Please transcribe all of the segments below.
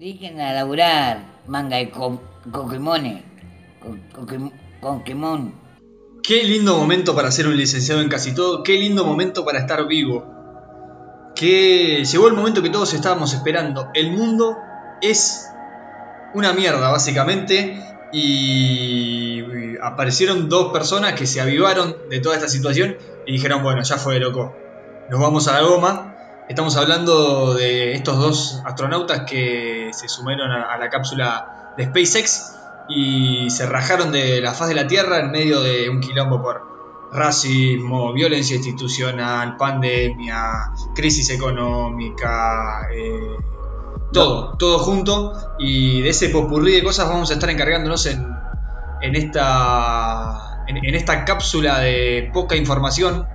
Dejen a laburar, manga de co coquimones. Coquimón. Qué lindo momento para ser un licenciado en casi todo. Qué lindo momento para estar vivo. Que llegó el momento que todos estábamos esperando. El mundo es una mierda, básicamente. Y aparecieron dos personas que se avivaron de toda esta situación y dijeron, bueno, ya fue loco. Nos vamos a la goma. Estamos hablando de estos dos astronautas que se sumaron a, la cápsula de SpaceX y se rajaron de la faz de la Tierra en medio de un quilombo por racismo, violencia institucional, pandemia, crisis económica, eh, todo, todo junto. Y de ese popurrí de cosas vamos a estar encargándonos en, en esta, en, esta cápsula de poca información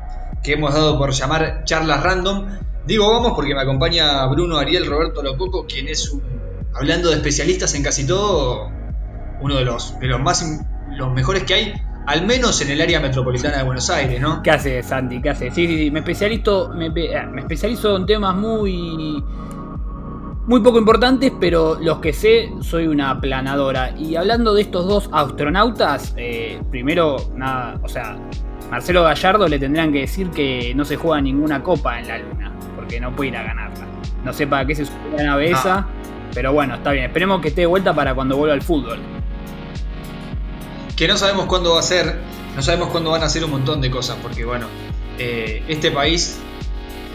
que hemos dado por llamar charlas random. Digo vamos porque me acompaña Bruno Ariel Roberto Lococo, quien es un, hablando de especialistas en casi todo, uno de los, de los más los mejores que hay, al menos en el área metropolitana de Buenos Aires, ¿no? ¿Qué hace Santi? ¿Qué hace? Sí, sí, sí. Me especializo, me, me especializo en temas muy muy poco importantes, pero los que sé soy una aplanadora. Y hablando de estos dos astronautas, eh, primero, nada, o sea, Marcelo Gallardo le tendrían que decir que no se juega ninguna copa en la luna, porque no puede ir a ganarla. No sé para qué se sube la nave esa, pero bueno, está bien. Esperemos que esté de vuelta para cuando vuelva al fútbol. Que no sabemos cuándo va a ser, no sabemos cuándo van a hacer un montón de cosas, porque bueno, eh, este país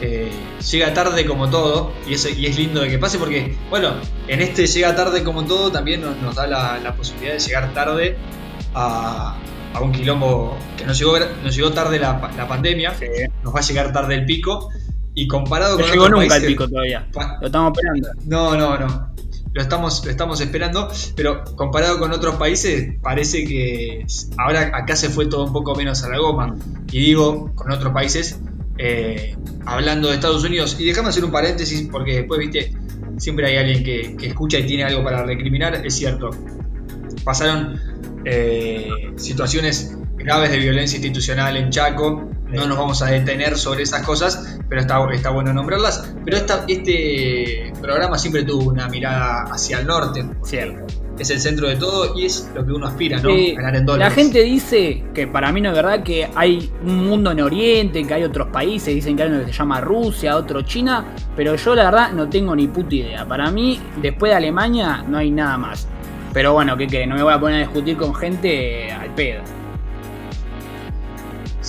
eh, llega tarde como todo, y, es lindo de que pase porque, bueno, en este llega tarde como todo también nos, da la, posibilidad de llegar tarde a, un quilombo que nos llegó, nos llegó tarde la, pandemia, nos va a llegar tarde el pico, y comparado no con... llegó nunca el pico todavía, lo estamos esperando. No, no, no. Lo estamos, lo estamos esperando, pero comparado con otros países, parece que ahora acá se fue todo un poco menos a la goma. Y digo, con otros países, eh, hablando de Estados Unidos. Y déjame hacer un paréntesis porque después, viste, siempre hay alguien que, escucha y tiene algo para recriminar. Es cierto, pasaron eh, situaciones graves de violencia institucional en Chaco. No nos vamos a detener sobre esas cosas, pero está, está bueno nombrarlas. Pero esta, este programa siempre tuvo una mirada hacia el norte. Cierto es el centro de todo y es lo que uno aspira, ¿no? Ganar en dólares. La gente dice que para mí no es verdad que hay un mundo en Oriente, que hay otros países, dicen que hay uno que se llama Rusia, otro China, pero yo la verdad no tengo ni puta idea. Para mí, después de Alemania, no hay nada más. Pero bueno, que, no me voy a poner a discutir con gente al pedo.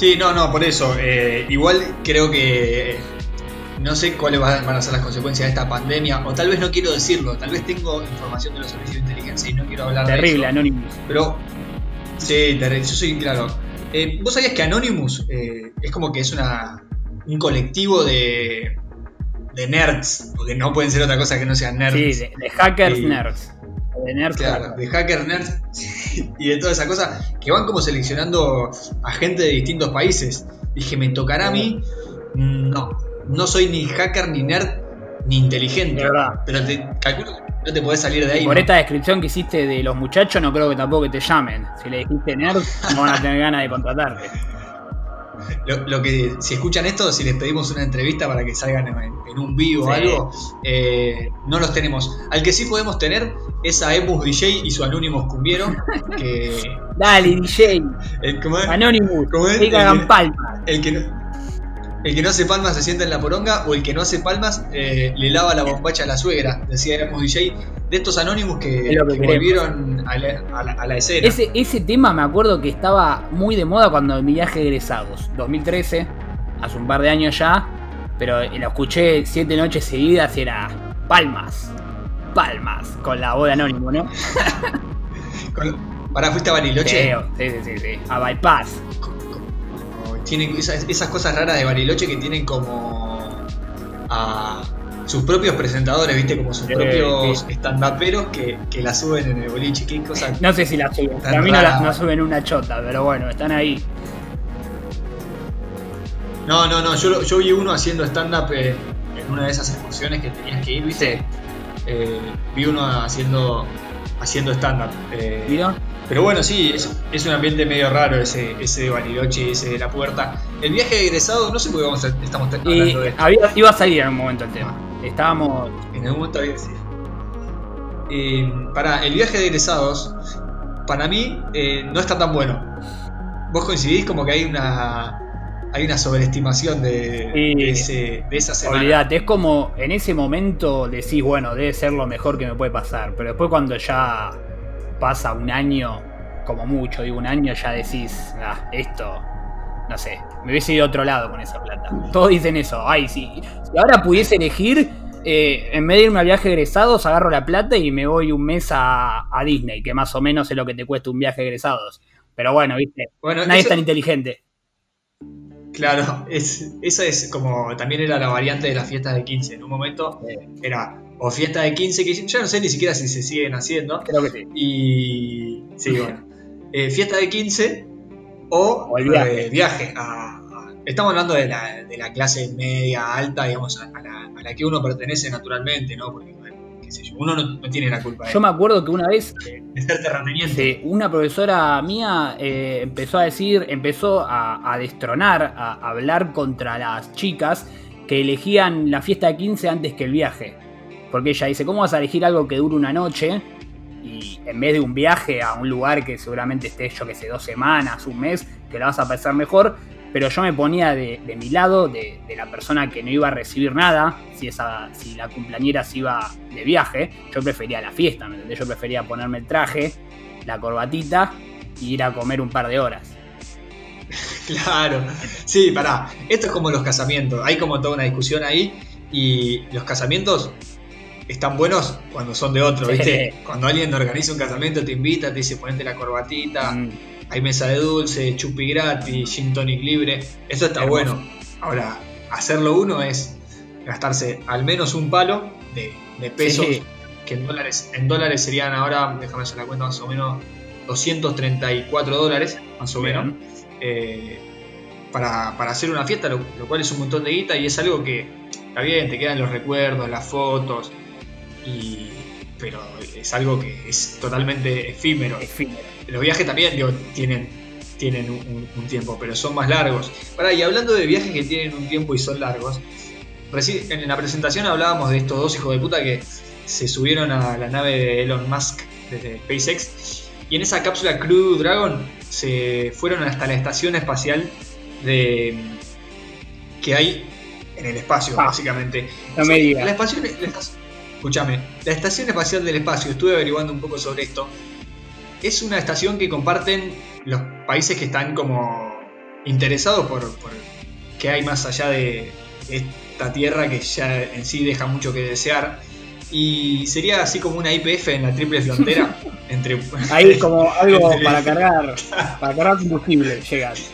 Sí, no, no, por eso. Eh, igual creo que no sé cuáles van a ser las consecuencias de esta pandemia, o tal vez no quiero decirlo, tal vez tengo información de los servicios de inteligencia y no quiero hablar de eso. Terrible, Anonymous. Pero, sí, terrible, yo soy claro. Eh, ¿Vos sabías que Anonymous eh, es como que es una, un colectivo de, de nerds? Porque no pueden ser otra cosa que no sean nerds. Sí, de, hackers nerds. De nerds. Claro, de hackers nerds y de toda esa cosa, que van como seleccionando a gente de distintos países. Dije, ¿me tocará a mí? Mm, no, no soy ni hacker, ni nerd, ni inteligente. Pero te, calculo que no te podés salir de ahí. Por esta descripción que hiciste de los muchachos, no creo que tampoco te llamen. Si le dijiste nerd, no van a tener ganas de contratarte. Lo, que, si escuchan esto, si les pedimos una entrevista para que salgan en, un vivo o algo, eh, no los tenemos. Al que sí podemos tener es a Emus DJ y su Anonymous Cumbiero. Que, Dale, DJ. El, Anonymous. que hagan palma. El que, el que no hace palmas se sienta en la poronga o el que no hace palmas eh, le lava la bombacha a la suegra, decía éramos DJ, de estos anónimos que, volvieron a la, escena. Ese, ese tema me acuerdo que estaba muy de moda cuando en mi viaje egresados, 2013, hace un par de años ya, pero lo escuché siete noches seguidas y era palmas, palmas, con la voz de anónimo, ¿no? ¿Para fuiste a Bariloche? Sí, sí, sí, sí, a Bypass tienen esas, cosas raras de Bariloche que tienen como a sus propios presentadores, viste, como sus propios stand-uperos que, que la suben en el boliche. ¿Qué cosa no sé si la suben, a mí no, la, suben una chota, pero bueno, están ahí. No, no, no, yo, yo vi uno haciendo stand-up en, una de esas excursiones que tenías que ir, viste. Eh, vi uno haciendo, haciendo stand-up. Eh, pero bueno, sí, es, un ambiente medio raro ese, ese de Bariloche, ese de la puerta. El viaje de egresado, no sé por qué estamos hablando de esto. iba a salir en un momento el tema. Estábamos. En algún momento había eh, para el viaje de egresados, para mí eh, no está tan bueno. Vos coincidís como que hay una hay una sobreestimación de, Sí. de ese- de esa semana. Olvídate, es como en ese momento decís, bueno, debe ser lo mejor que me puede pasar. Pero después cuando ya pasa un año, como mucho, digo un año, ya decís, ah, esto, no sé, me hubiese ido a otro lado con esa plata. Todos dicen eso, ay, sí. Si ahora pudiese elegir, eh, en vez de irme al viaje egresados, agarro la plata y me voy un mes a, a Disney, que más o menos es lo que te cuesta un viaje egresados. Pero bueno, viste, Bueno, nadie es eso- tan inteligente. Claro, es, esa es como también era la variante de las fiestas de 15. En un momento era o fiesta de 15, que ya no sé ni siquiera si se siguen haciendo. Creo que sí. Y. Sí, bueno. Eh, fiesta de 15 o, O el viaje. eh, viaje a- a- estamos hablando de la, de la clase media, alta, digamos, a, a la, a la que uno pertenece naturalmente, ¿no? Porque, bueno, qué sé yo, uno no, no tiene la culpa Yo me acuerdo que una vez de ser terrateniente. Una profesora mía eh, empezó a decir, empezó a, a destronar, a, a hablar contra las chicas que elegían la fiesta de 15 antes que el viaje. Porque ella dice, ¿cómo vas a elegir algo que dure una noche? Y en vez de un viaje a un lugar que seguramente esté, yo que sé, dos semanas, un mes, que la vas a pasar mejor. Pero yo me ponía de, mi lado, de, de la persona que no iba a recibir nada, si, esa, si la cumpleañera se iba de viaje, yo prefería la fiesta, ¿me entendés? Yo prefería ponerme el traje, la corbatita y ir a comer un par de horas. Claro, sí, pará. Esto es como los casamientos. Hay como toda una discusión ahí. Y los casamientos están buenos cuando son de otro. ¿viste? Cuando alguien organiza un casamiento, te invita, te dice ponete la corbatita, Mm, hay mesa de dulce, chupi gratis, gin tonic libre. Eso está Hermoso. bueno. Ahora, hacerlo uno es gastarse al menos un palo de, de pesos, Sí. que en dólares, en dólares serían ahora, déjame hacer la cuenta más o menos, 234 dólares, más o menos eh, para, para hacer una fiesta, lo, lo cual es un montón de guita y es algo que está bien, te quedan los recuerdos, las fotos, y, pero es algo que es totalmente efímero. Efímero. Los viajes también digo, tienen, tienen un, tiempo, pero son más largos. Pará, y hablando de viajes que tienen un tiempo y son largos, en la presentación hablábamos de estos dos hijos de puta que se subieron a la nave de Elon Musk desde SpaceX y en esa cápsula Crew Dragon se fueron hasta la estación espacial de que hay en el espacio, Ah, básicamente. no me digas. La estación, la estación- escúchame, la estación espacial del espacio, estuve averiguando un poco sobre esto. Es una estación que comparten los países que están como interesados por, por qué hay más allá de esta tierra que ya en sí deja mucho que desear. Y sería así como una IPF en la triple frontera entre Ahí como algo entre- para cargar, para cargar combustible, llegas.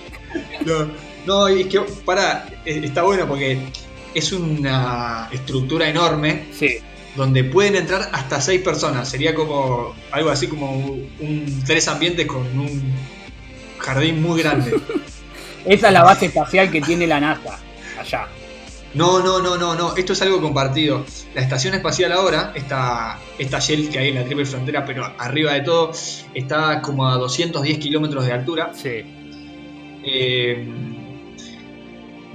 No, no, es que para, está bueno porque es una estructura enorme Sí, donde pueden entrar hasta seis personas. Sería como algo así como un tres ambientes con un jardín muy grande. esa es la base espacial que tiene la NASA, allá. No, no, no, no, no. Esto es algo compartido. La estación espacial ahora, esta, esta Shell que hay en la triple frontera, pero arriba de todo, está como a 210 kilómetros de altura. Sí. Eh,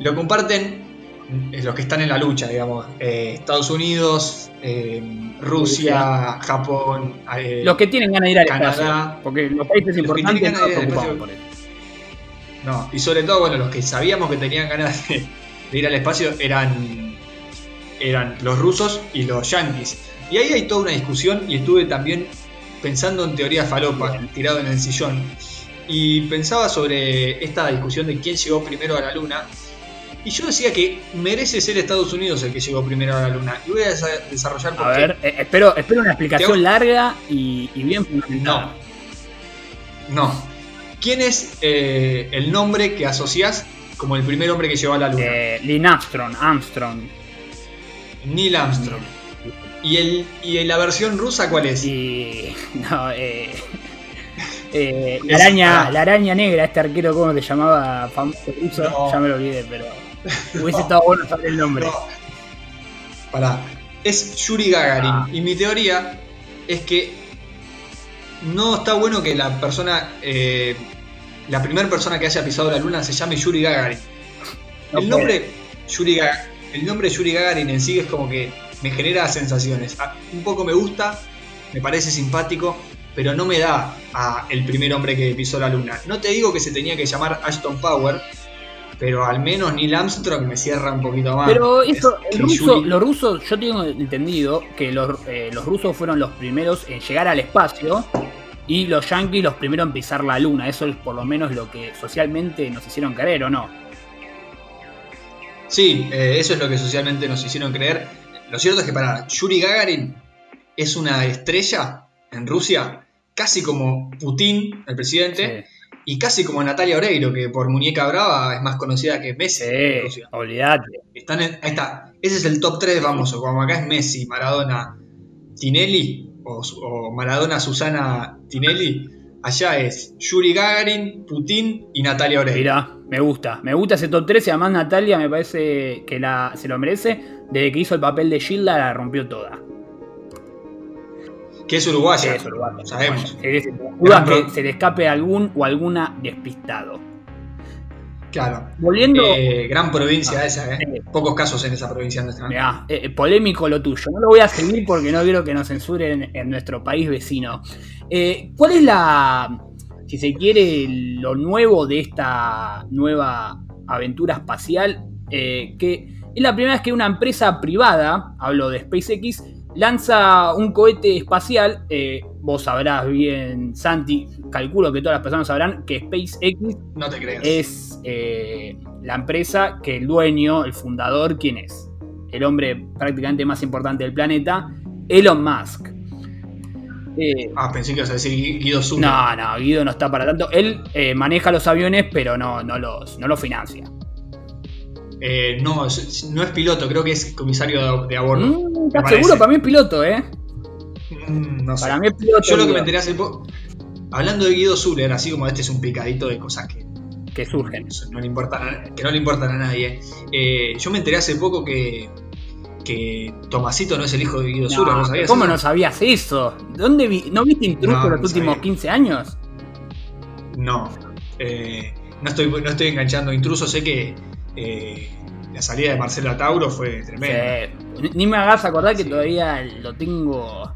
lo comparten los que están en la lucha, digamos. Eh, Estados Unidos, eh, Rusia, Japón, eh, Los que tienen ganas de ir al Canadá. espacio. Porque los países Los que importantes no se por eso. No, y sobre todo, bueno, los que sabíamos que tenían ganas de, de ir al espacio eran, eran los rusos y los yanquis. Y ahí hay toda una discusión y estuve también pensando en teoría falopa, tirado en el sillón. Y pensaba sobre esta discusión de quién llegó primero a la luna. Y yo decía que merece ser Estados Unidos el que llegó primero a la luna. Y voy a desa- desarrollar por A qué. ver, eh, espero, espero una explicación larga y, y bien fundamentada. No. ¿Quién es eh, el nombre que asociás como el primer hombre que llegó a la luna? Eh, Lynn Armstrong, Armstrong. Neil Armstrong. ¿Y, el, ¿Y la versión rusa cuál es? Y. No, eh. eh, la, araña, ah. la araña negra, este arquero, ¿cómo se llamaba? Famoso ruso, No. ya me lo olvidé, pero. Hubiese estado bueno saber el nombre. Pará. Es Yuri Gagarin. Ah. Y mi teoría es que no está bueno que la persona, eh, la primera persona que haya pisado la luna se llame Yuri Gagarin. No el, nombre, Yuri Ga- el nombre Yuri Gagarin en sí es como que me genera sensaciones. Ah, Un poco me gusta me parece simpático, pero no me da a el primer hombre que pisó la luna. No te digo que se tenía que llamar Ashton Power, pero al menos Neil Armstrong me cierra un poquito más. Pero eso, Es el que ruso- Yuri- los rusos, yo tengo entendido que los, eh, los rusos fueron los primeros en llegar al espacio y los yankees los primeros en pisar la luna. Eso es por lo menos lo que socialmente nos hicieron creer, ¿o no? Sí, eh, eso es lo que socialmente nos hicieron creer. Lo cierto es que para Yuri Gagarin es una estrella en Rusia, casi como Putin, el presidente, y casi como Natalia Oreiro, que por muñeca brava es más conocida que Messi Sí, olvídate. Están en- ahí está. Ese es el top 3 de famosos. Como acá es Messi, Maradona, Tinelli, o, o Maradona, Susana, Tinelli. Allá es Yuri Gagarin, Putin y Natalia Oreiro. Mirá, me gusta. Me gusta ese top 3 y además Natalia me parece que la, se lo merece. Desde que hizo el papel de Gilda la rompió toda. Que es uruguaya. Es uruguaya. Sabemos. Duda que se le escape algún o alguna despistado. Claro. Volviendo. Eh, gran provincia Ah, esa, ¿eh? sí. Pocos casos en esa provincia nuestra. Mirá, eh, polémico lo tuyo. No lo voy a seguir porque no quiero que nos censuren en nuestro país vecino. Eh, ¿Cuál es la, si se quiere, lo nuevo de esta nueva aventura espacial? Eh, que es la primera vez que una empresa privada, hablo de SpaceX, lanza un cohete espacial. eh, vos sabrás bien, Santi, calculo que todas las personas sabrán que SpaceX No te creas. es eh, la empresa que el dueño, el fundador, ¿quién es? El hombre prácticamente más importante del planeta, Elon Musk. Eh, Ah, pensé que ibas a decir Gui- Guido Zuller. no, no, Guido no está para tanto. Él eh, maneja los aviones, pero no, no, los, no los financia. Eh, no, no es piloto, creo que es comisario de, a bordo. Mm, ¿Estás seguro? Para mí es piloto, ¿eh? Mm, no sé. Para mí es piloto. Yo lo que me enteré hace poco. Hablando de Guido Zuller, así como este es un picadito de cosas que Que surgen. no le importan que no le importan a nadie. eh, yo me enteré hace poco que, que Tomasito no es el hijo de Guido Zuller, ¿no sabías? ¿Cómo eso? no sabías eso? ¿Dónde vi- ¿No viste Intruso No, los no últimos sabía. 15 años? No. Eh, no, estoy, no estoy enganchando intruso, sé que eh, la salida de Marcela Tauro fue tremenda. Sí. Ni- me hagas acordar que Sí. todavía lo tengo.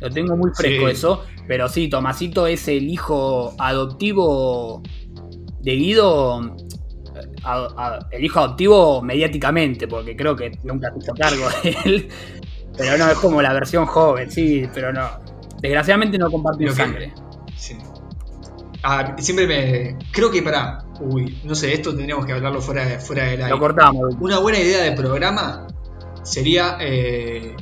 Lo tengo muy fresco Sí. eso. Pero sí, Tomasito es el hijo adoptivo de Guido. eh, a- a- el hijo adoptivo mediáticamente, porque creo que nunca se hizo cargo de él. Pero no, es como la versión joven, sí, pero no. Desgraciadamente no que- sangre. Sí. Ah, siempre me. Creo que para. Uy, no sé, esto tendríamos que hablarlo fuera, de- fuera del aire. Lo cortamos. Una buena idea de programa sería eh,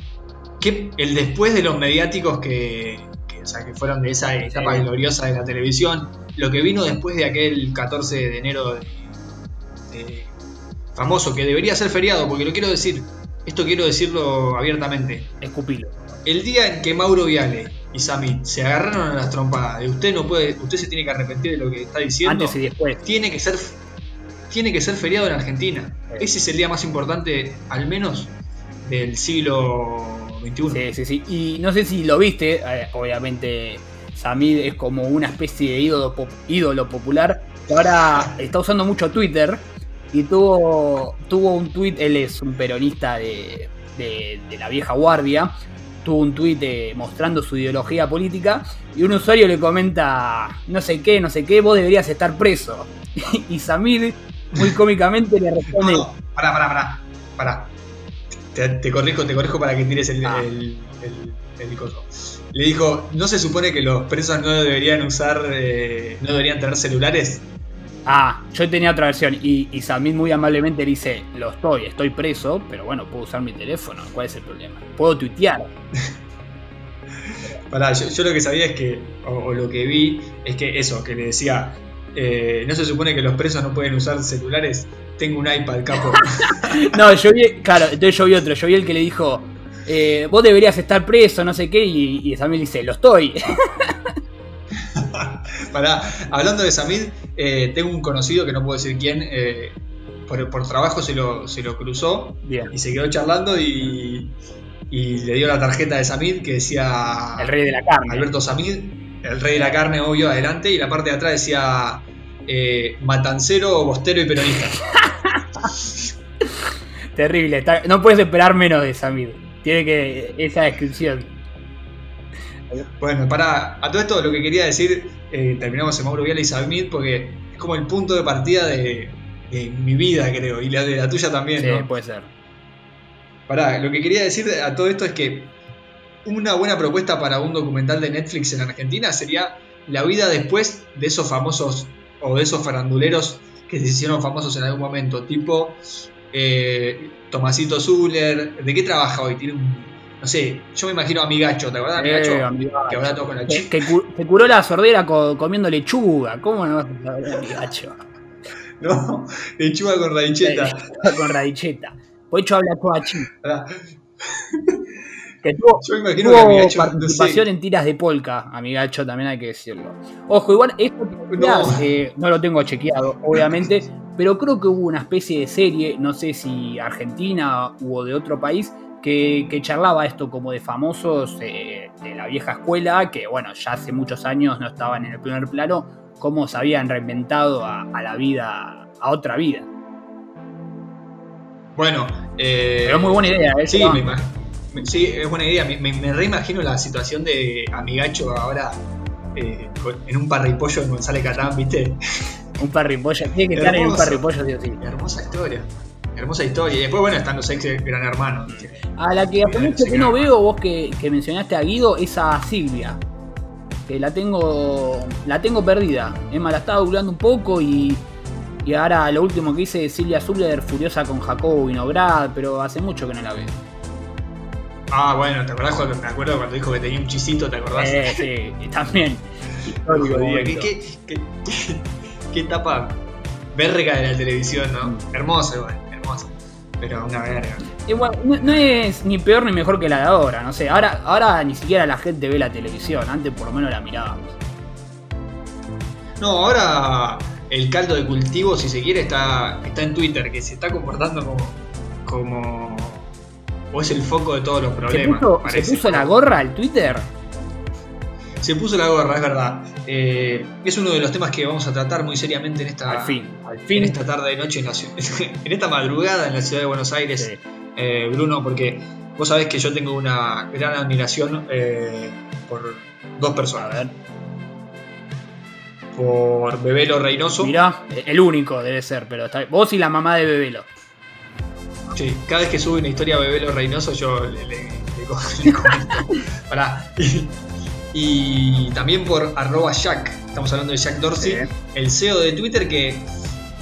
que el después de los mediáticos que, que, o sea, que fueron de esa etapa Sí. gloriosa de la televisión, lo que vino después de aquel 14 de enero de- de- famoso, que debería ser feriado, porque lo quiero decir, esto quiero decirlo abiertamente. Escupilo. El día en que Mauro Viale y Samit se agarraron a las trompadas, y usted no puede, usted se tiene que arrepentir de lo que está diciendo Antes y después. tiene que ser tiene que ser feriado en Argentina. Sí. Ese es el día más importante, al menos, del siglo XXI. Sí, sí, sí. Y no sé si lo viste, eh, obviamente Samid es como una especie de ídolo, pop- ídolo popular que ahora está usando mucho Twitter y tuvo, tuvo un tweet, él es un peronista de, de- de la vieja guardia, tuvo un eh, mostrando su ideología política y un usuario le comenta, no sé qué, no sé qué, vos deberías estar preso. y Samid muy cómicamente le No, responde, no, pará, pará, pará. pará. Te, te corrijo, te corrijo para que tires el, Ah. el, el- el coso. Le dijo, ¿no se supone que los presos no deberían usar, eh, no deberían tener celulares? Ah, yo tenía otra versión y, y Samid muy amablemente le dice, lo estoy, estoy preso, pero bueno, puedo usar mi teléfono, ¿cuál es el problema? Puedo tuitear. Pará, yo, yo lo que sabía es que, o, o lo que vi, es que eso, que le decía, eh, ¿no se supone que los presos no pueden usar celulares? Tengo un iPad, capo. No, yo vi, claro, entonces yo vi otro, yo vi el que le dijo, eh, vos deberías estar preso, no sé qué, y, y Samid dice, lo estoy. Pará, hablando de Samid, eh, tengo un conocido que no puedo decir quién, eh, por, por trabajo se lo, se lo cruzó Bien. y se quedó charlando y, y le dio la tarjeta de Samid que decía El rey de la carne. Alberto Samid, el rey de la carne, obvio, adelante, y la parte de atrás decía eh, matancero, bostero y peronista. Terrible, no puedes esperar menos de Samid. Tiene que esa descripción. Bueno, para a todo esto lo que quería decir, eh, terminamos en Mauro Viala y Submit porque es como el punto de partida de, de mi vida, creo, y la de la tuya también, Sí, ¿no? puede ser. Pará, lo que quería decir a todo esto es que una buena propuesta para un documental de Netflix en Argentina sería la vida después de esos famosos o de esos faranduleros que se hicieron famosos en algún momento, tipo eh, Tomasito Zuller. ¿De qué trabaja hoy? Tiene un. No sé, yo me imagino a Migacho, ¿te acordás? Eh, Migacho, amigacho. que ahora todo con la Que, chica. que cu- que curó la sordera co- comiendo lechuga. ¿Cómo no vas a saber, amigacho? No, lechuga con radicheta. Con radicheta. Pocho habla. Pará, Que tuvo, Yo me imagino que tuvo Migacho, no participación sé. en tiras de polka, amigacho, también hay que decirlo. Ojo, igual esto que No. eh, no lo tengo chequeado, obviamente, pero creo que hubo una especie de serie, no sé si Argentina o de otro país, que, que charlaba esto como de famosos eh, de la vieja escuela, que bueno, ya hace muchos años no estaban en el primer plano, cómo se habían reinventado a, a la vida, a otra vida. Bueno, eh, Pero es muy buena idea, ¿eh? Sí, me sí, es buena idea. Me, me, me reimagino la situación de Amigacho ahora eh, en un parripollo en González Catán, ¿viste? Un parripollo, tiene que estar en un parripollo, sí o sí. Hermosa historia. Hermosa historia. Y después, bueno, están los ex de Gran Hermano. A la que sí, que no veo, vos que, que mencionaste a Guido, es a Silvia. Que la tengo. La tengo perdida. Emma la estaba googleando un poco y. Y ahora lo último que hice es Silvia Zuller furiosa con Jacobo Vinograd, pero hace mucho que no la veo. Ah, bueno, ¿te acordás cuando, me acuerdo cuando dijo que tenía un chisito, ¿te acordás? Eh, sí, también. Histórico, Joder, ¿Qué, directo. qué, qué, qué- qué etapa verga de la televisión, ¿no? Mm. Hermosa igual, hermosa. Pero una verga. Igual, no, no es ni peor ni mejor que la de ahora, no sé. Ahora, ahora ni siquiera la gente ve la televisión, antes por lo menos la mirábamos. No, ahora el caldo de cultivo, si se quiere, está, está en Twitter, que se está comportando como. como. o es el foco de todos los ¿Se problemas. puso, se puso la gorra al Twitter? Se puso la gorra, es verdad. Eh, es uno de los temas que vamos a tratar muy seriamente en esta, Al fin, al en fin. esta tarde de noche, en, la en esta madrugada en la ciudad de Buenos Aires, Sí. eh, Bruno, porque vos sabés que yo tengo una gran admiración eh, por dos A personas. ver. Por Bebelo Reynoso. Mirá, el único debe ser, pero está Vos y la mamá de Bebelo. Sí, cada vez que sube una historia a Bebelo Reynoso yo le, le- le co- le comento. Pará. Y, también por arroba Jack. Estamos hablando de Jack Dorsey, Sí. el CEO de Twitter que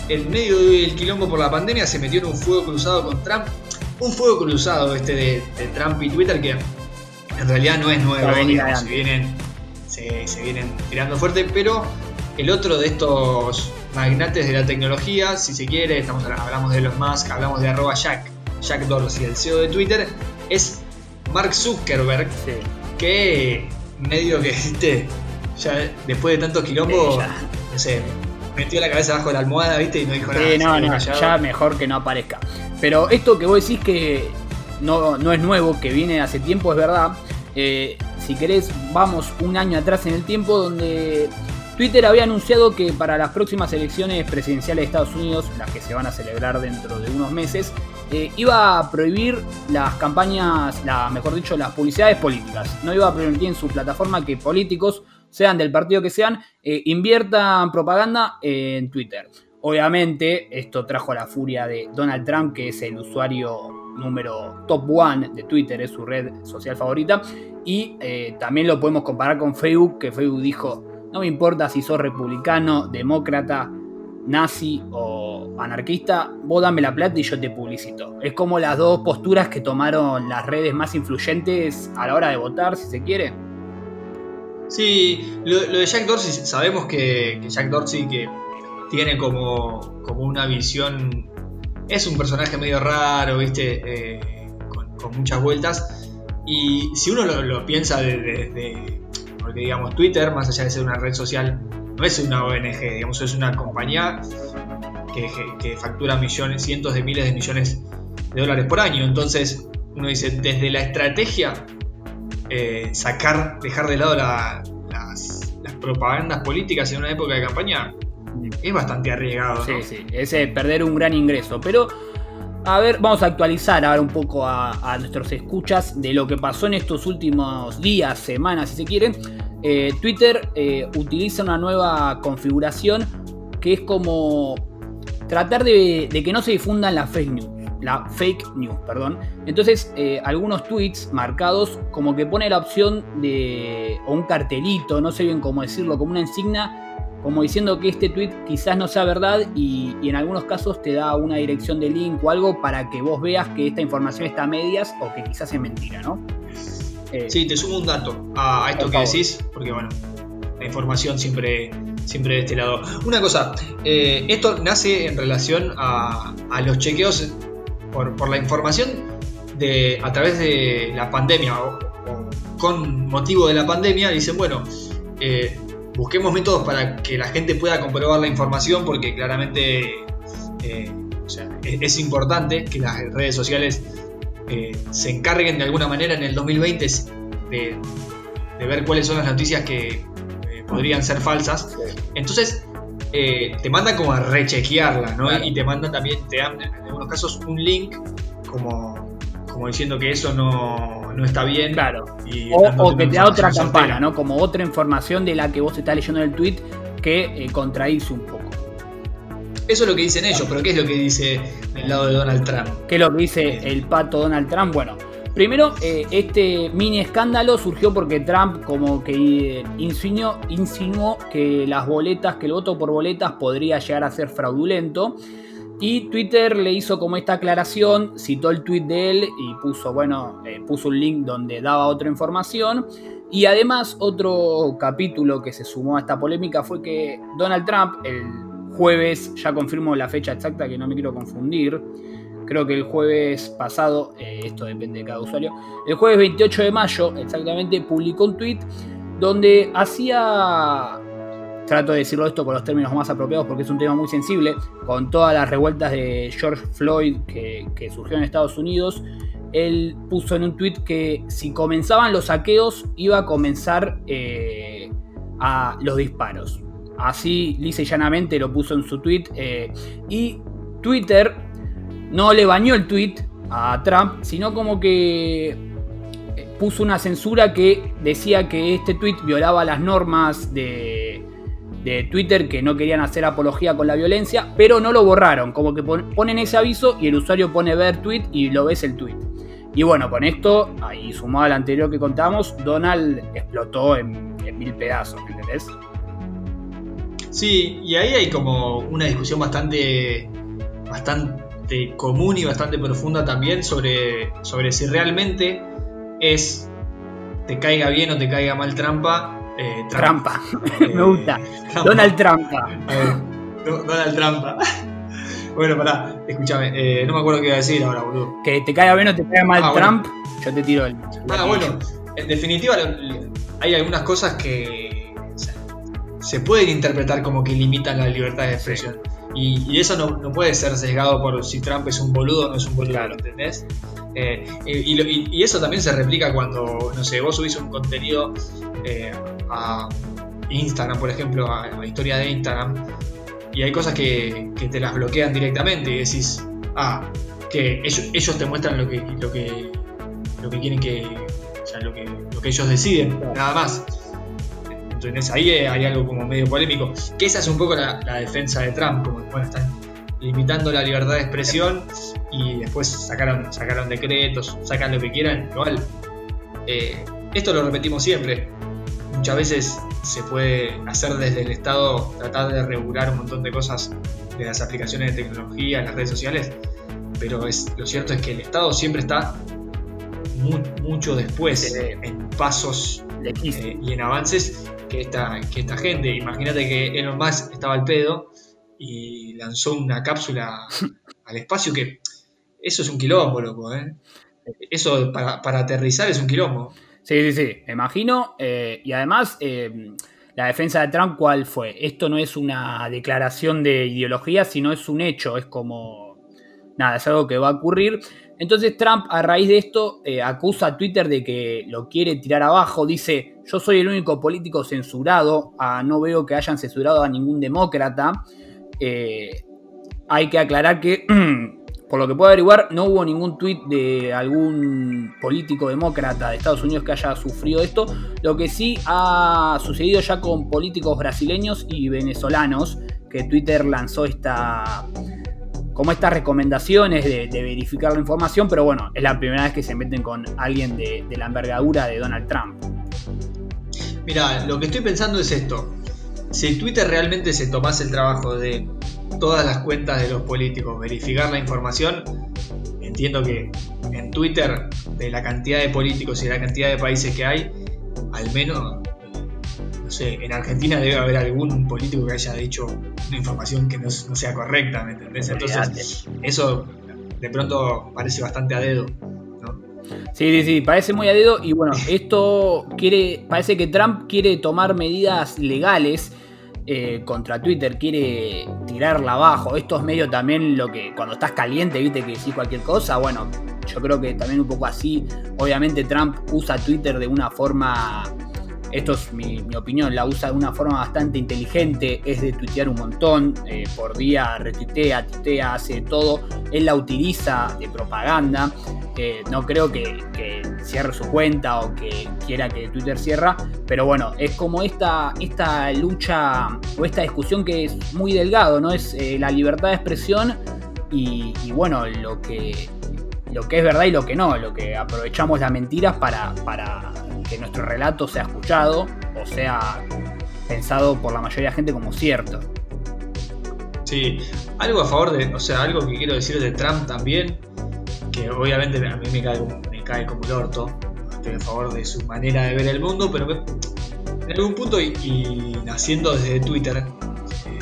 en medio del quilombo por la pandemia se metió en un fuego cruzado con Trump. Un fuego cruzado este de, de Trump y Twitter que en realidad no es nuevo. Digamos, se, vienen, se, se vienen tirando fuerte, pero el otro de estos magnates de la tecnología, si se quiere, estamos, hablamos de Elon Musk, hablamos de arroba Jack, Jack Dorsey, el CEO de Twitter, es Mark Zuckerberg, Sí. que medio que, viste, ya después de tantos quilombos, no sé, metió la cabeza abajo de la almohada, viste, y no dijo nada. No, no, ya mejor que no aparezca. Pero esto que vos decís que no, no es nuevo, que viene hace tiempo, es verdad. Eh, si querés, vamos un año atrás en el tiempo donde Twitter había anunciado que para las próximas elecciones presidenciales de Estados Unidos, las que se van a celebrar dentro de unos meses, eh, iba a prohibir las campañas, la, mejor dicho, las publicidades políticas. No iba a permitir en su plataforma que políticos, sean del partido que sean, eh, inviertan propaganda en Twitter. Obviamente, esto trajo la furia de Donald Trump, que es el usuario número top one de Twitter, es su red social favorita. Y eh, también lo podemos comparar con Facebook, que Facebook dijo, no me importa si sos republicano, demócrata, nazi o anarquista, vos dame la plata y yo te publicito. Es como las dos posturas que tomaron las redes más influyentes a la hora de votar, si se quiere. Sí, lo, de Jack Dorsey, sabemos que, Jack Dorsey que tiene como, como una visión, es un personaje medio raro, viste, Eh, con, muchas vueltas. Y si uno lo, piensa desde, porque digamos Twitter, más allá de ser una red social, no es una ONG, digamos, es una compañía que, factura millones, cientos de miles de millones de dólares por año. Entonces, uno dice, desde la estrategia eh, sacar, dejar de lado la- las, las propagandas políticas en una época de campaña es bastante arriesgado. Sí, ¿no? sí, ese perder un gran ingreso. Pero A ver, vamos a actualizar ahora un poco a, nuestros escuchas de lo que pasó en estos últimos días, semanas, si se quieren. Eh, Twitter eh, utiliza una nueva configuración que es como tratar de, que no se difundan las fake news. La fake news, perdón. Entonces, eh, algunos tweets marcados como que pone la opción de. o un cartelito, no sé bien cómo decirlo, como una insignia como diciendo que este tweet quizás no sea verdad y, en algunos casos te da una dirección de link o algo para que vos veas que esta información está a medias o que quizás es mentira, ¿no? Eh, sí, te sumo un dato a, esto que decís, porque bueno, la información siempre, siempre de este lado. Una cosa, eh, esto nace en relación a, los chequeos por, la información de, a través de la pandemia o, con motivo de la pandemia, dicen, bueno, eh, busquemos métodos para que la gente pueda comprobar la información porque claramente eh, es, importante que las redes sociales eh, se encarguen de alguna manera en el 2020 de, ver cuáles son las noticias que eh, podrían ser falsas. Entonces te mandan como a rechequearlas, ¿no? Y te mandan también, te dan en algunos casos un link como, como diciendo que eso no, no, está bien. Claro. o, que te da otra campana, ¿no? Como otra información de la que vos estás leyendo en el tweet que eh, contradice un poco. Eso es lo que dicen ellos, pero ¿qué es lo que dice el lado de Donald Trump? ¿Qué es lo que dice el pato Donald Trump? Bueno, primero, eh, este mini escándalo surgió porque Trump como que eh, insinuó, insinuó que las boletas, que el voto por boletas podría llegar a ser fraudulento. Y Twitter le hizo como esta aclaración, citó el tweet de él y puso, bueno, eh, puso un link donde daba otra información. Y además otro capítulo que se sumó a esta polémica fue que Donald Trump el jueves, ya confirmó la fecha exacta que no me quiero confundir, creo que el jueves pasado, eh, esto depende de cada usuario, el jueves 28 de mayo exactamente publicó un tweet donde hacía trato de decirlo esto con los términos más apropiados porque es un tema muy sensible, con todas las revueltas de George Floyd que, surgió en Estados Unidos, él puso en un tweet que si comenzaban los saqueos iba a comenzar eh, a los disparos. Así, lisa y llanamente, lo puso en su tweet. Eh, y Twitter no le bañó el tweet a Trump, sino como que eh, puso una censura que decía que este tweet violaba las normas de, Twitter que no querían hacer apología con la violencia, pero no lo borraron, como que ponen ese aviso y el usuario pone ver tweet y lo ves el tweet. Y bueno, con esto, ahí sumado al anterior que contamos, Donald explotó en, mil pedazos, ¿me entendés? Sí, y ahí hay como una discusión bastante, bastante común y bastante profunda también sobre, sobre si realmente es, te caiga bien o te caiga mal trampa, eh, trampa. me gusta. Donald Trampa. Donald Trampa. bueno, pará, escúchame. Eh, no me acuerdo qué iba a decir ahora, boludo. Que te caiga bien o te caiga mal ah, Trump, yo te tiro el. Ah, bueno. En definitiva, hay algunas cosas que se pueden interpretar como que limitan la libertad de expresión. Y, eso no, puede ser sesgado por si Trump es un boludo o no es un boludo, ¿entendés? Eh, y, eso también se replica cuando, no sé, vos subís un contenido eh, a Instagram, por ejemplo, a la historia de Instagram, y hay cosas que, te las bloquean directamente y decís, ah, que ellos, te muestran lo que, lo que, lo que quieren que, o sea, lo que, lo que ellos deciden, nada más. Entonces ahí hay algo como medio polémico. Que esa es un poco la, defensa de Trump, como bueno, están limitando la libertad de expresión y después sacaron, sacaron decretos, sacan lo que quieran. Igual, eh, esto lo repetimos siempre. Muchas veces se puede hacer desde el Estado tratar de regular un montón de cosas de las aplicaciones de tecnología, las redes sociales, pero es, lo cierto es que el Estado siempre está mucho después en pasos eh, y en avances que esta, que esta gente. Imagínate que Elon Musk estaba al pedo y lanzó una cápsula al espacio que eso es un quilombo, loco, ¿eh? Eso para, para aterrizar es un quilombo. Sí, sí, sí, me imagino. Eh, y además, eh, la defensa de Trump, ¿cuál fue? Esto no es una declaración de ideología, sino es un hecho, es como... Nada, es algo que va a ocurrir. Entonces Trump, a raíz de esto, eh, acusa a Twitter de que lo quiere tirar abajo. Dice, yo soy el único político censurado, ah, no veo que hayan censurado a ningún demócrata. hay que aclarar que por lo que puedo averiguar, no hubo ningún tuit de algún político demócrata de Estados Unidos que haya sufrido esto. Lo que sí ha sucedido ya con políticos brasileños y venezolanos, que Twitter lanzó esta como estas recomendaciones de, verificar la información, pero bueno, es la primera vez que se meten con alguien de, de la envergadura de Donald Trump. Mira, lo que estoy pensando es esto. Si Twitter realmente se tomase el trabajo de todas las cuentas de los políticos, verificar la información, entiendo que en Twitter, de la cantidad de políticos y de la cantidad de países que hay, al menos, no sé, en Argentina debe haber algún político que haya dicho una información que no, sea correcta, ¿me entendés? Entonces, eso de pronto parece bastante a dedo. Sí, sí, sí, parece muy a dedo y bueno, esto quiere, parece que Trump quiere tomar medidas legales eh, contra Twitter, quiere tirarla abajo. Esto es medio también lo que cuando estás caliente, viste que decís cualquier cosa, bueno, yo creo que también un poco así, obviamente Trump usa Twitter de una forma esto es mi, opinión, la usa de una forma bastante inteligente, es de tuitear un montón, eh, por día retuitea, tuitea, hace todo, él la utiliza de propaganda, no creo que, cierre su cuenta o que quiera que Twitter cierra, pero bueno, es como esta, esta lucha o esta discusión que es muy delgado, ¿no? Es eh, la libertad de expresión y, bueno, lo que, lo que es verdad y lo que no, lo que aprovechamos las mentiras para, para que nuestro relato sea escuchado o sea pensado por la mayoría de la gente como cierto. Sí, algo a favor de, o sea, algo que quiero decir de Trump también, que obviamente a mí me cae, me cae como el orto, estoy a favor de su manera de ver el mundo, pero en algún punto y, naciendo desde Twitter, eh,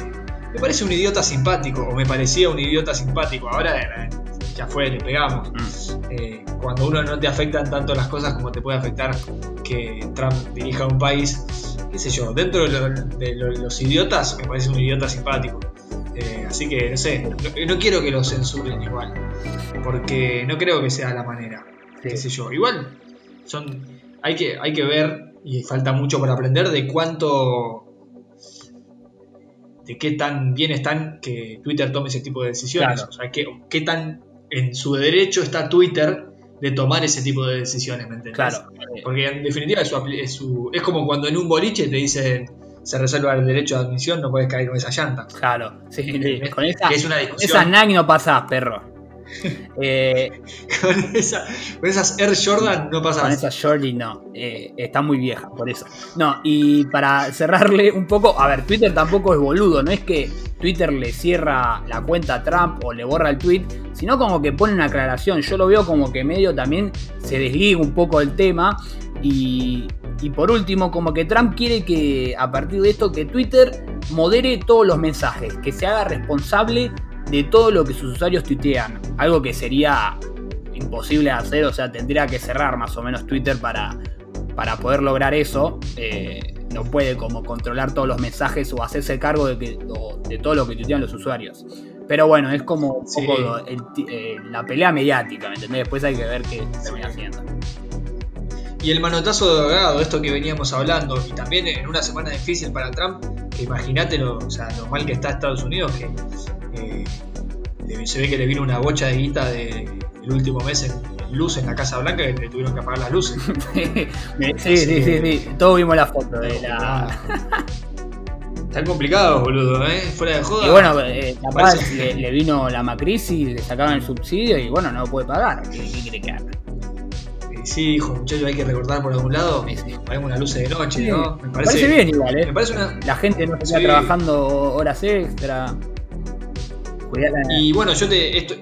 me parece un idiota simpático, o me parecía un idiota simpático, ahora eh, ya fue, le pegamos. Mm. Eh, cuando uno no te afectan tanto las cosas como te puede afectar que Trump dirija un país, qué sé yo, dentro de, los idiotas me parece un idiota simpático. Eh, así que no sé, no, quiero que lo censuren igual, porque no creo que sea la manera, qué sé yo. Igual son, hay que, hay que ver y falta mucho por aprender de cuánto de qué tan bien están que Twitter tome ese tipo de decisiones. O sea, qué, qué tan en su derecho está Twitter de tomar ese tipo de decisiones, ¿me entiendes? Claro. Porque en definitiva es, su, es, como cuando en un boliche te dicen se resuelva el derecho de admisión, no puedes caer con esa llanta. Claro, sí, con esa, es una discusión. Esa no pasás, perro. Eh, con, esa, con, esas Air Jordan no pasa Con esas Jordan no. Eh, está muy vieja, por eso. No, y para cerrarle un poco, a ver, Twitter tampoco es boludo. No es que Twitter le cierra la cuenta a Trump o le borra el tweet, sino como que pone una aclaración. Yo lo veo como que medio también se desliga un poco del tema. Y, y por último, como que Trump quiere que a partir de esto que Twitter modere todos los mensajes, que se haga responsable de todo lo que sus usuarios tuitean. Algo que sería imposible de hacer, o sea, tendría que cerrar más o menos Twitter para, para poder lograr eso. Eh, no puede como controlar todos los mensajes o hacerse cargo de, que, de todo lo que tuitean los usuarios. Pero bueno, es como un poco eh, la pelea mediática, ¿me entendés? Después hay que ver qué termina haciendo. Y el manotazo de esto que veníamos hablando, y también en una semana difícil para Trump, que imagínate lo, o sea, lo mal que está Estados Unidos, que eh, se ve que le vino una bocha de guita de, el último mes en, luz en la Casa Blanca que le tuvieron que apagar las luces. sí, sí, sí, sí, todos vimos la foto de la... Están complicados, boludo, ¿eh? Fuera de joda. Y bueno, eh, capaz le, vino la macrisis, le sacaban el subsidio y bueno, no lo puede pagar. ¿Qué, quiere que haga? Sí, hijo, muchachos, hay que recordar por algún lado. Sí, una luz de noche, ¿no? Me parece, bien igual, ¿eh? Me parece una... La gente no está trabajando horas extra. Y bueno, yo te. Esto,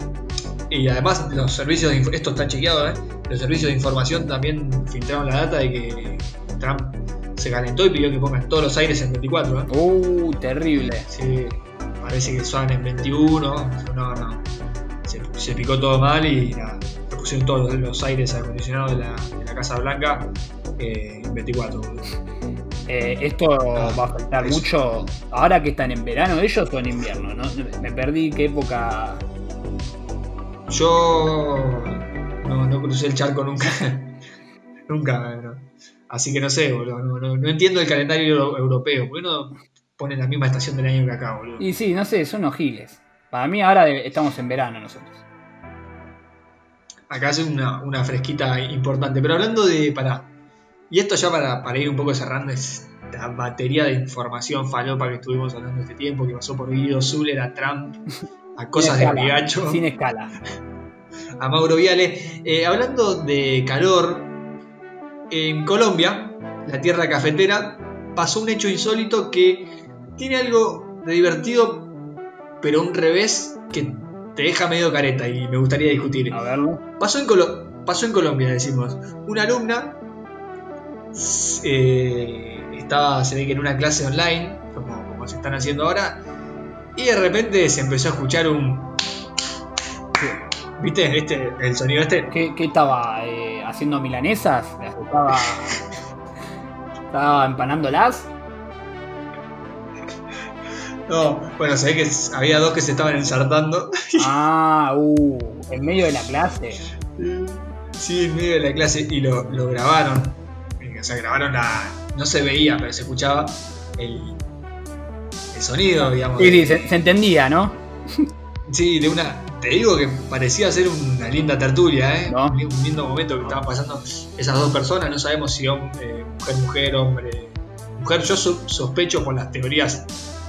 y además, los servicios de, esto está chequeado, ¿eh? Los servicios de información también filtraron la data de que Trump se calentó y pidió que pongan todos los aires en 24. ¿eh? Uh, terrible. Sí, parece que son en 21. No, no. Se, picó todo mal y nada, pusieron todos los aires acondicionados de la, de la Casa Blanca eh, en 24. Eh, esto ah, va a faltar mucho. Ahora que están en verano ellos o en invierno, ¿no? Me perdí qué época. Yo no, crucé el charco nunca. nunca, Así que no sé, boludo. No, entiendo el calendario europeo. Porque no ponen la misma estación del año que acá, boludo. Y sí, no sé, son unos giles. Para mí ahora estamos en verano nosotros. acá hace una, una fresquita importante. Pero hablando de. Para, y esto ya para, para ir un poco cerrando esta batería de información falopa que estuvimos hablando este tiempo, que pasó por Guido Zuller a Trump, a cosas de Rigacho, Sin escala. a Mauro Viale. Eh, hablando de calor, en Colombia, la tierra cafetera, pasó un hecho insólito que tiene algo de divertido, pero un revés que te deja medio careta y me gustaría discutir. A verlo. Pasó en, Colo- pasó en Colombia, decimos. Una alumna eh, estaba, se ve que en una clase online, como, como se están haciendo ahora, y de repente se empezó a escuchar un. ¿Viste? ¿Viste el sonido este? ¿Qué, qué estaba eh, haciendo milanesas? ¿Estaba, estaba empanándolas? No, bueno, se ve que había dos que se estaban ensartando. Ah, uh, en medio de la clase. Sí, en medio de la clase y lo, lo grabaron. Sea, grabaron la. No se veía, pero se escuchaba el, el sonido, digamos. Sí, sí, se, se entendía, ¿no? Sí, de una. Te digo que parecía ser una linda tertulia, ¿eh? ¿No? Un lindo momento que estaban pasando esas dos personas. No sabemos si hom- eh, mujer, mujer, hombre, mujer. Yo so- sospecho por las teorías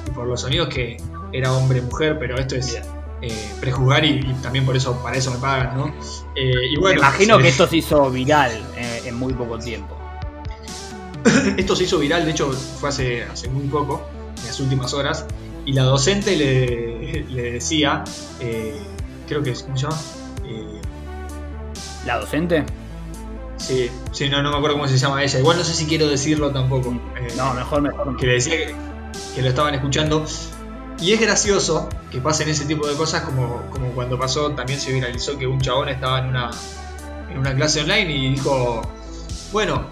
y por los sonidos que era hombre, mujer, pero esto es eh, prejuzgar y, y también por eso, para eso me pagan, ¿no? Eh, y bueno, Me imagino se- que esto se hizo viral eh, en muy poco tiempo. Esto se hizo viral, de hecho fue hace, hace muy poco, en las últimas horas, y la docente le, le decía, eh, creo que es, ¿cómo se llama? Eh, ¿La docente? sí, sí, no, no me acuerdo cómo se llama ella, igual no sé si quiero decirlo tampoco. eh, No, mejor, mejor. que le decía que, que lo estaban escuchando. Y es gracioso que pasen ese tipo de cosas como, como cuando pasó, también se viralizó que un chabón estaba en una, en una clase online y dijo, bueno,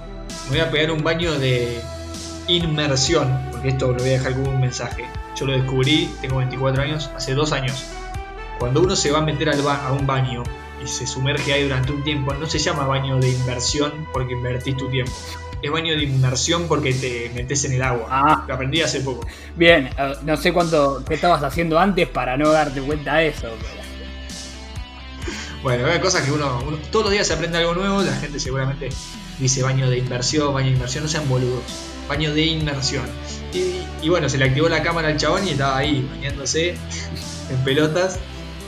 me voy a pegar un baño de inmersión, porque esto lo voy a dejar como un mensaje. Yo lo descubrí, tengo 24 años, hace dos años. Cuando uno se va a meter al ba- a un baño y se sumerge ahí durante un tiempo, no se llama baño de inversión porque invertís tu tiempo. Es baño de inmersión porque te metes en el agua. Ah, Lo aprendí hace poco. bien. eh, no sé cuánto qué estabas haciendo antes para no darte cuenta de eso. pero- Bueno, hay cosas que uno, uno- Todos los días se aprende algo nuevo. La gente seguramente dice baño de inversión, baño de inversión. No sean boludos. Baño de inmersión. Y, y bueno, se le activó la cámara al chabón y estaba ahí bañándose en pelotas.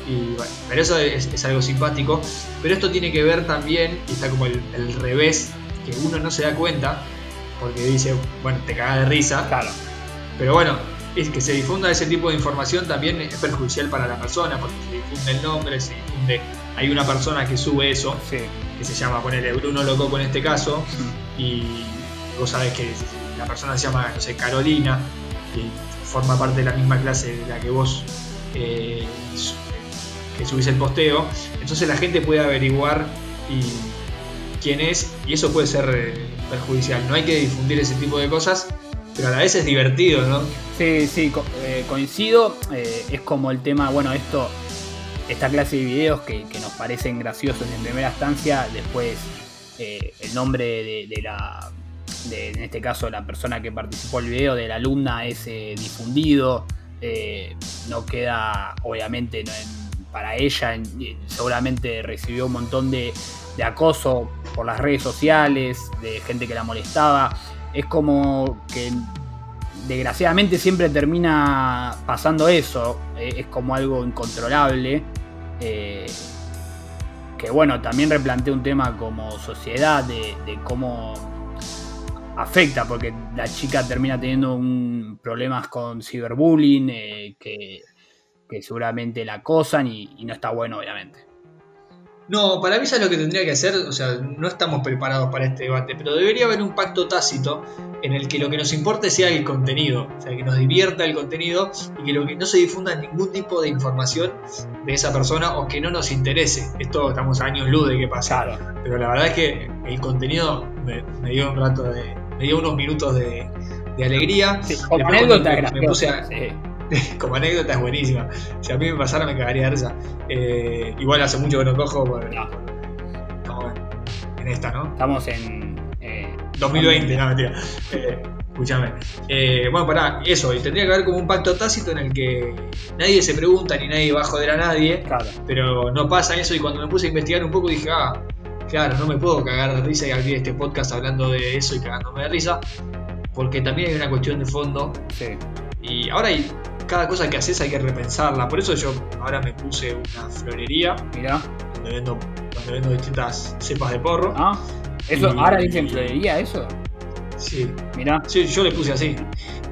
Y bueno, pero eso es, es algo simpático. Pero esto tiene que ver también, y está como el, el revés, que uno no se da cuenta. Porque dice, bueno, te cagas de risa. Claro. Pero bueno, es que se difunda ese tipo de información también es perjudicial para la persona, porque se difunde el nombre, se difunde. Hay una persona que sube eso, Sí. que se llama, ponerle Bruno Lococo en este caso, y vos sabés que la persona se llama, no sé, Carolina, y forma parte de la misma clase de la que vos eh, que subís el posteo. Entonces la gente puede averiguar y quién es, y eso puede ser eh, perjudicial. No hay que difundir ese tipo de cosas, pero a la vez es divertido, ¿no? Sí, sí, co- eh, coincido. eh, es como el tema, bueno, esto, esta clase de videos que, nos parecen graciosos en primera instancia, después eh, el nombre de, la, de, en este caso, la persona que participó el video, de la alumna, es eh, difundido. eh, no queda, obviamente, no para ella, seguramente recibió un montón de, de acoso por las redes sociales, de gente que la molestaba. Es como que desgraciadamente siempre termina pasando eso. eh, es como algo incontrolable. eh, que bueno, también replantea un tema como sociedad de, cómo afecta, porque la chica termina teniendo un, problemas con ciberbullying, eh, que, que seguramente la acosan y no está bueno, obviamente. No, para mí eso es lo que tendría que hacer, o sea, no estamos preparados para este debate, pero debería haber un pacto tácito en el que lo que nos importe sea el contenido, o sea, que nos divierta el contenido y que lo que no se difunda ningún tipo de información de esa persona o que no nos interese. Esto estamos a años luz de que pasa. Claro. Pero la verdad es que el contenido me, me dio un rato de. me dio unos minutos de, de alegría. Sí, como Después anécdota cuando me- me puse graciosa, a- sí. Como anécdota es buenísima. Si a mí me pasara me cagaría de risa. Eh, igual hace mucho que no cojo. porque- No. estamos en esta, ¿no? Estamos en. eh, 2020, no, mentira. Eh, Escúchame. Eh, bueno, pará, eso, y tendría que haber como un pacto tácito en el que nadie se pregunta ni nadie va a joder a nadie, Claro. pero no pasa eso. Y cuando me puse a investigar un poco dije, ah, claro, no me puedo cagar de risa y abrir este podcast hablando de eso y cagándome de risa, porque también hay una cuestión de fondo. Sí. Y ahora hay, cada cosa que haces hay que repensarla. Por eso yo ahora me puse una florería Mirá. donde vendo, donde vendo distintas cepas de porro. Ah. Eso, Y- ahora dicen florería eso. Sí, Mirá. Sí, yo le puse así.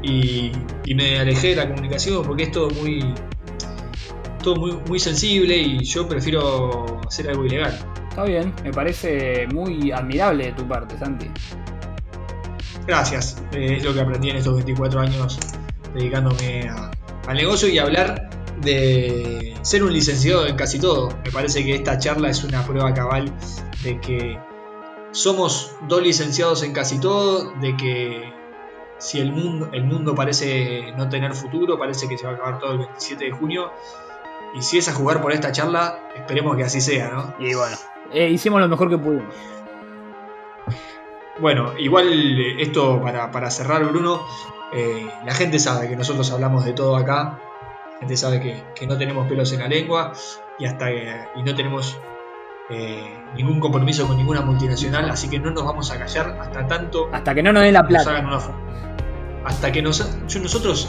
Y, y me alejé de la comunicación porque es todo muy. todo muy, muy sensible y yo prefiero hacer algo ilegal. Está bien. Me parece muy admirable de tu parte, Santi. Gracias. Eh, es lo que aprendí en estos 24 años dedicándome a- al negocio y hablar de ser un licenciado en casi todo. Me parece que esta charla es una prueba cabal de que somos dos licenciados en casi todo, de que si el mundo, el mundo parece no tener futuro, parece que se va a acabar todo el 27 de junio. Y si es a jugar por esta charla, esperemos que así sea, ¿no? Y bueno. eh, hicimos lo mejor que pudimos. Bueno, igual eh, esto para, para cerrar, Bruno, eh, la gente sabe que nosotros hablamos de todo acá, la gente sabe que, que no tenemos pelos en la lengua y hasta que- y no tenemos eh, ningún compromiso con ninguna multinacional, así que no nos vamos a callar hasta tanto Hasta que no nos den la plata. hasta que nos nosotros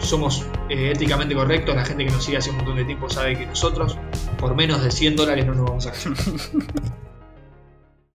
somos eh, éticamente correctos, la gente que nos sigue hace un montón de tiempo sabe que nosotros por menos de 100 dólares no nos vamos a callar.